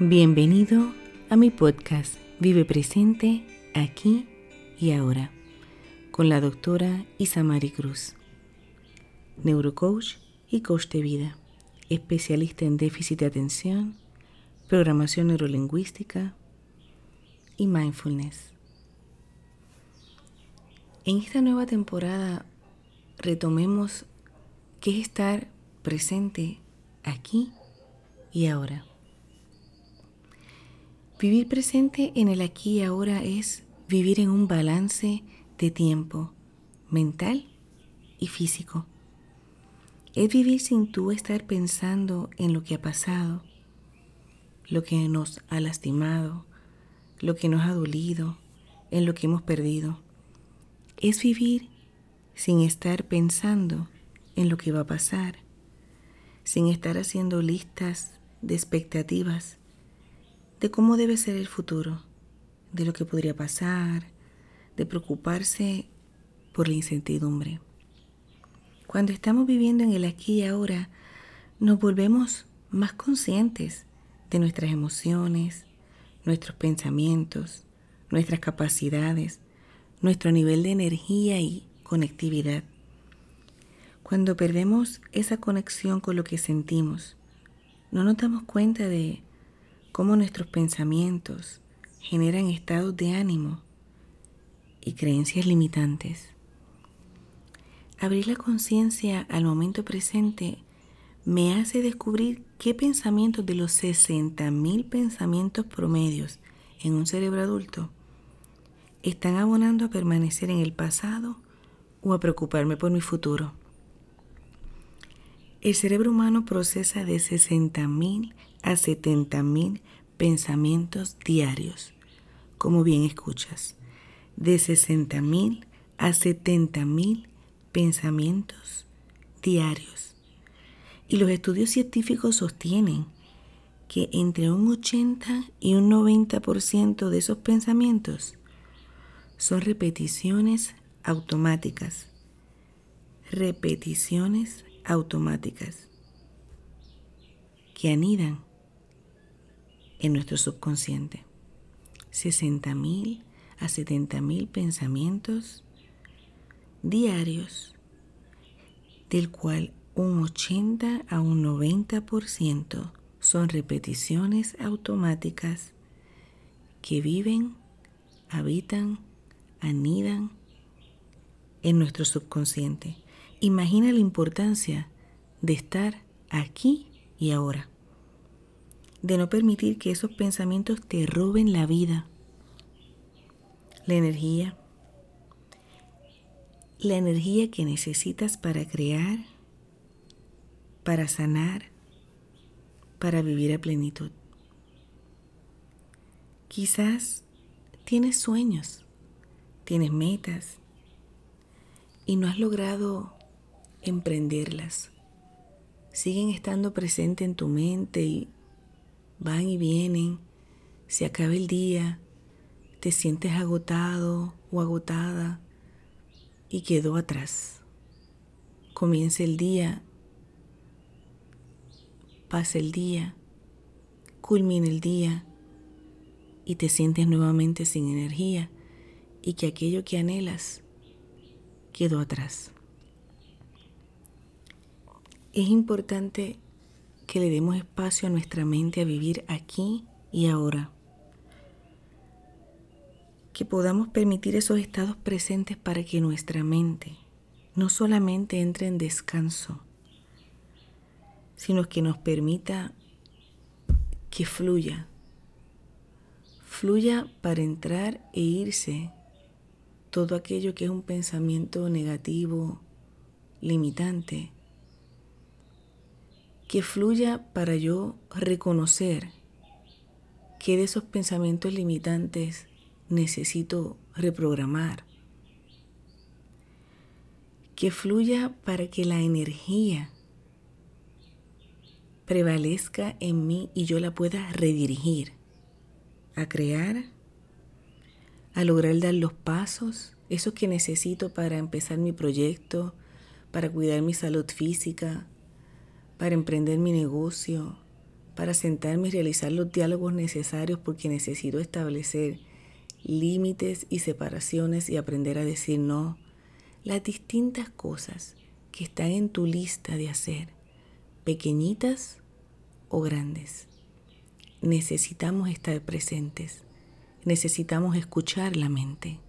Bienvenido a mi podcast Vive Presente aquí y ahora con la doctora Isamari Cruz, neurocoach y coach de vida, especialista en déficit de atención, programación neurolingüística y mindfulness. En esta nueva temporada retomemos qué es estar presente aquí y ahora. Vivir presente en el aquí y ahora es vivir en un balance de tiempo mental y físico. Es vivir sin tú estar pensando en lo que ha pasado, lo que nos ha lastimado, lo que nos ha dolido, en lo que hemos perdido. Es vivir sin estar pensando en lo que va a pasar, sin estar haciendo listas de expectativas de cómo debe ser el futuro, de lo que podría pasar, de preocuparse por la incertidumbre. Cuando estamos viviendo en el aquí y ahora, nos volvemos más conscientes de nuestras emociones, nuestros pensamientos, nuestras capacidades, nuestro nivel de energía y conectividad. Cuando perdemos esa conexión con lo que sentimos, no nos damos cuenta de cómo nuestros pensamientos generan estados de ánimo y creencias limitantes. Abrir la conciencia al momento presente me hace descubrir qué pensamientos de los 60.000 pensamientos promedios en un cerebro adulto están abonando a permanecer en el pasado o a preocuparme por mi futuro. El cerebro humano procesa de 60.000 a 70.000 pensamientos diarios, como bien escuchas, de 60.000 a 70.000 pensamientos diarios. Y los estudios científicos sostienen que entre un 80 y un 90% de esos pensamientos son repeticiones automáticas. Repeticiones automáticas que anidan en nuestro subconsciente. 60.000 a 70.000 pensamientos diarios, del cual un 80 a un 90% son repeticiones automáticas que viven, habitan, anidan en nuestro subconsciente. Imagina la importancia de estar aquí y ahora de no permitir que esos pensamientos te roben la vida, la energía, la energía que necesitas para crear, para sanar, para vivir a plenitud. Quizás tienes sueños, tienes metas y no has logrado emprenderlas. Siguen estando presentes en tu mente y van y vienen, se acaba el día, te sientes agotado o agotada y quedó atrás. Comienza el día, pasa el día, culmina el día y te sientes nuevamente sin energía y que aquello que anhelas quedó atrás. Es importante que le demos espacio a nuestra mente a vivir aquí y ahora. Que podamos permitir esos estados presentes para que nuestra mente no solamente entre en descanso, sino que nos permita que fluya. Fluya para entrar e irse todo aquello que es un pensamiento negativo, limitante que fluya para yo reconocer que de esos pensamientos limitantes necesito reprogramar. Que fluya para que la energía prevalezca en mí y yo la pueda redirigir a crear, a lograr dar los pasos, esos que necesito para empezar mi proyecto, para cuidar mi salud física, para emprender mi negocio, para sentarme y realizar los diálogos necesarios porque necesito establecer límites y separaciones y aprender a decir no. Las distintas cosas que están en tu lista de hacer, pequeñitas o grandes. Necesitamos estar presentes. Necesitamos escuchar la mente.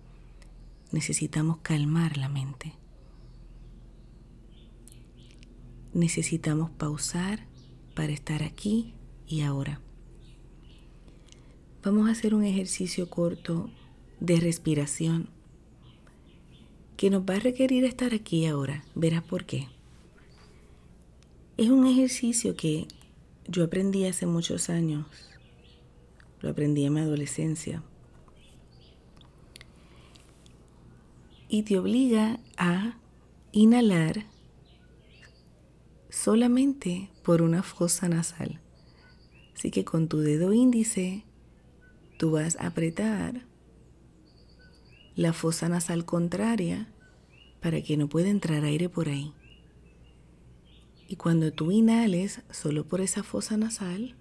Necesitamos calmar la mente. Necesitamos pausar para estar aquí y ahora. Vamos a hacer un ejercicio corto de respiración que nos va a requerir estar aquí y ahora. Verás por qué. Es un ejercicio que yo aprendí hace muchos años. Lo aprendí en mi adolescencia. Y te obliga a inhalar solamente por una fosa nasal. Así que con tu dedo índice tú vas a apretar la fosa nasal contraria para que no pueda entrar aire por ahí. Y cuando tú inhales solo por esa fosa nasal,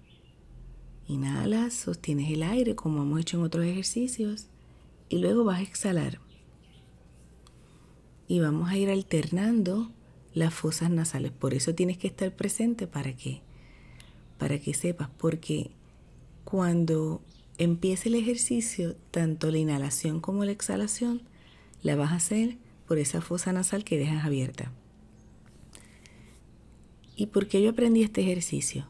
inhalas, sostienes el aire como hemos hecho en otros ejercicios y luego vas a exhalar. Y vamos a ir alternando las fosas nasales. Por eso tienes que estar presente para que para que sepas, porque cuando empiece el ejercicio, tanto la inhalación como la exhalación la vas a hacer por esa fosa nasal que dejas abierta. ¿Y por qué yo aprendí este ejercicio?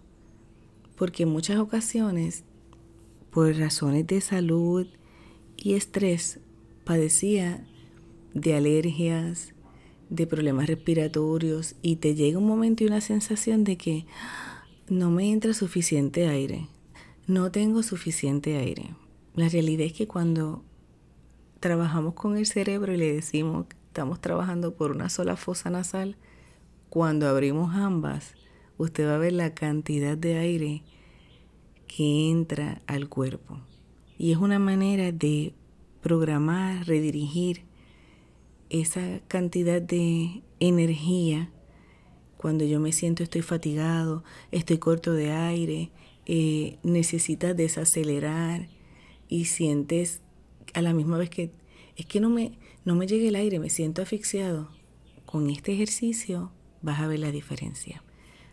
Porque en muchas ocasiones, por razones de salud y estrés, padecía de alergias, de problemas respiratorios y te llega un momento y una sensación de que no me entra suficiente aire, no tengo suficiente aire. La realidad es que cuando trabajamos con el cerebro y le decimos que estamos trabajando por una sola fosa nasal, cuando abrimos ambas, usted va a ver la cantidad de aire que entra al cuerpo. Y es una manera de programar, redirigir esa cantidad de energía cuando yo me siento estoy fatigado, estoy corto de aire, eh, necesitas desacelerar y sientes a la misma vez que es que no me, no me llega el aire, me siento asfixiado. Con este ejercicio vas a ver la diferencia.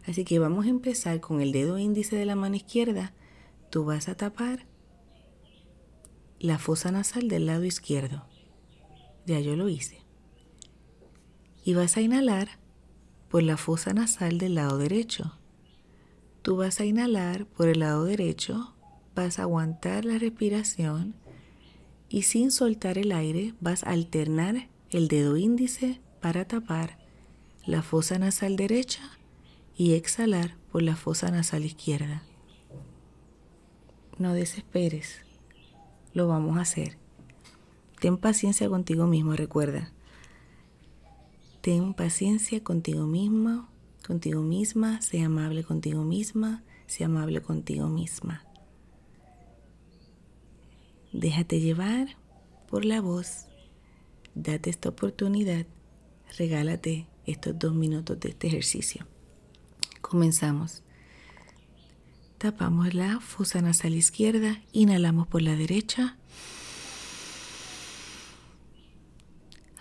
Así que vamos a empezar con el dedo índice de la mano izquierda. Tú vas a tapar la fosa nasal del lado izquierdo. Ya yo lo hice y vas a inhalar por la fosa nasal del lado derecho. Tú vas a inhalar por el lado derecho, vas a aguantar la respiración y sin soltar el aire vas a alternar el dedo índice para tapar la fosa nasal derecha y exhalar por la fosa nasal izquierda. No desesperes, lo vamos a hacer. Ten paciencia contigo mismo, recuerda. Ten paciencia contigo misma, contigo misma, sea amable contigo misma, sea amable contigo misma. Déjate llevar por la voz, date esta oportunidad, regálate estos dos minutos de este ejercicio. Comenzamos. Tapamos la fosa nasal izquierda, inhalamos por la derecha.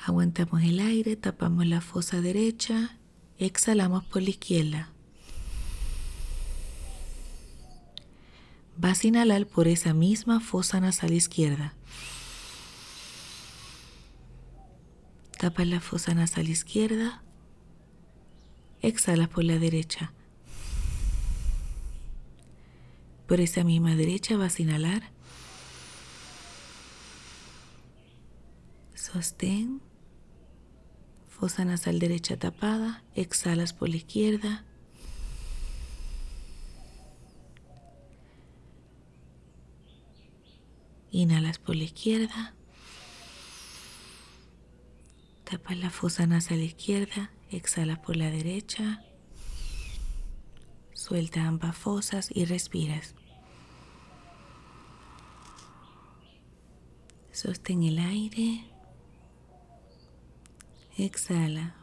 Aguantamos el aire, tapamos la fosa derecha, exhalamos por la izquierda. Vas a inhalar por esa misma fosa nasal izquierda. Tapas la fosa nasal izquierda. Exhalas por la derecha. Por esa misma derecha vas a inhalar. Sostén fosa nasal derecha tapada, exhalas por la izquierda. Inhalas por la izquierda. Tapas la fosa nasal izquierda, exhalas por la derecha. Suelta ambas fosas y respiras. Sostén el aire. Exhala.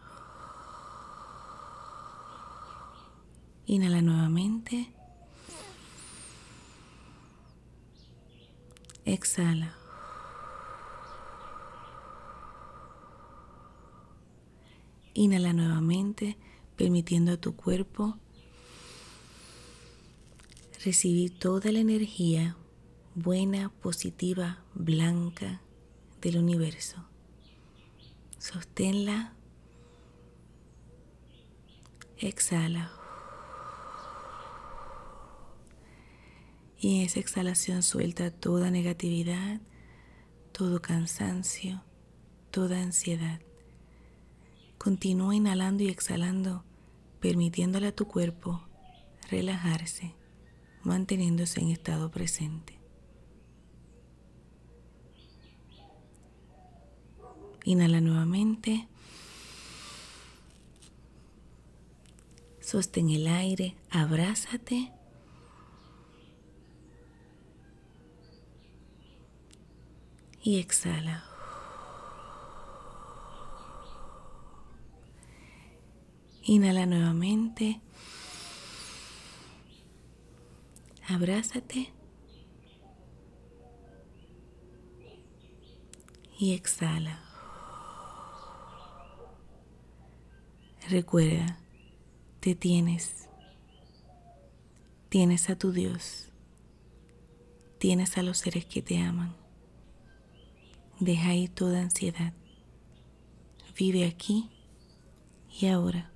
Inhala nuevamente. Exhala. Inhala nuevamente, permitiendo a tu cuerpo recibir toda la energía buena, positiva, blanca del universo. Sosténla. Exhala. Y en esa exhalación suelta toda negatividad, todo cansancio, toda ansiedad. Continúa inhalando y exhalando, permitiéndole a tu cuerpo relajarse, manteniéndose en estado presente. Inhala nuevamente. Sostén el aire, abrázate. Y exhala. Inhala nuevamente. Abrázate. Y exhala. Recuerda, te tienes. Tienes a tu Dios. Tienes a los seres que te aman. Deja ahí toda ansiedad. Vive aquí y ahora.